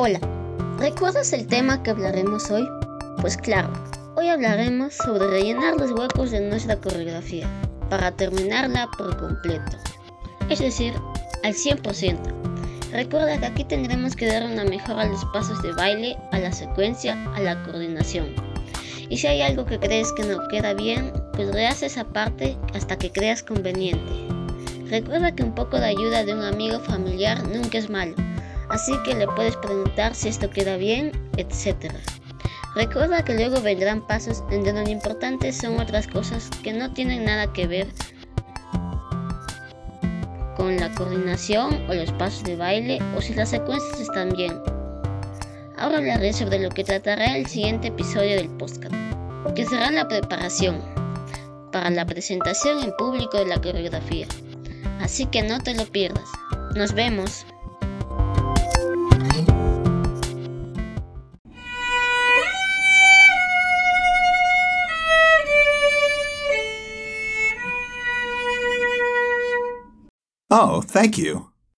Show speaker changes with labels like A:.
A: Hola, ¿recuerdas el tema que hablaremos hoy? Pues claro, hoy hablaremos sobre rellenar los huecos de nuestra coreografía para terminarla por completo, es decir, al 100%. Recuerda que aquí tendremos que dar una mejora a los pasos de baile, a la secuencia, a la coordinación. Y si hay algo que crees que no queda bien, pues rehaz esa parte hasta que creas conveniente. Recuerda que un poco de ayuda de un amigo familiar nunca es malo así que le puedes preguntar si esto queda bien, etc. Recuerda que luego vendrán pasos en donde lo importante son otras cosas que no tienen nada que ver con la coordinación o los pasos de baile o si las secuencias están bien. Ahora hablaré sobre lo que tratará el siguiente episodio del podcast, que será la preparación para la presentación en público de la coreografía. Así que no te lo pierdas. Nos vemos.
B: Oh, thank you.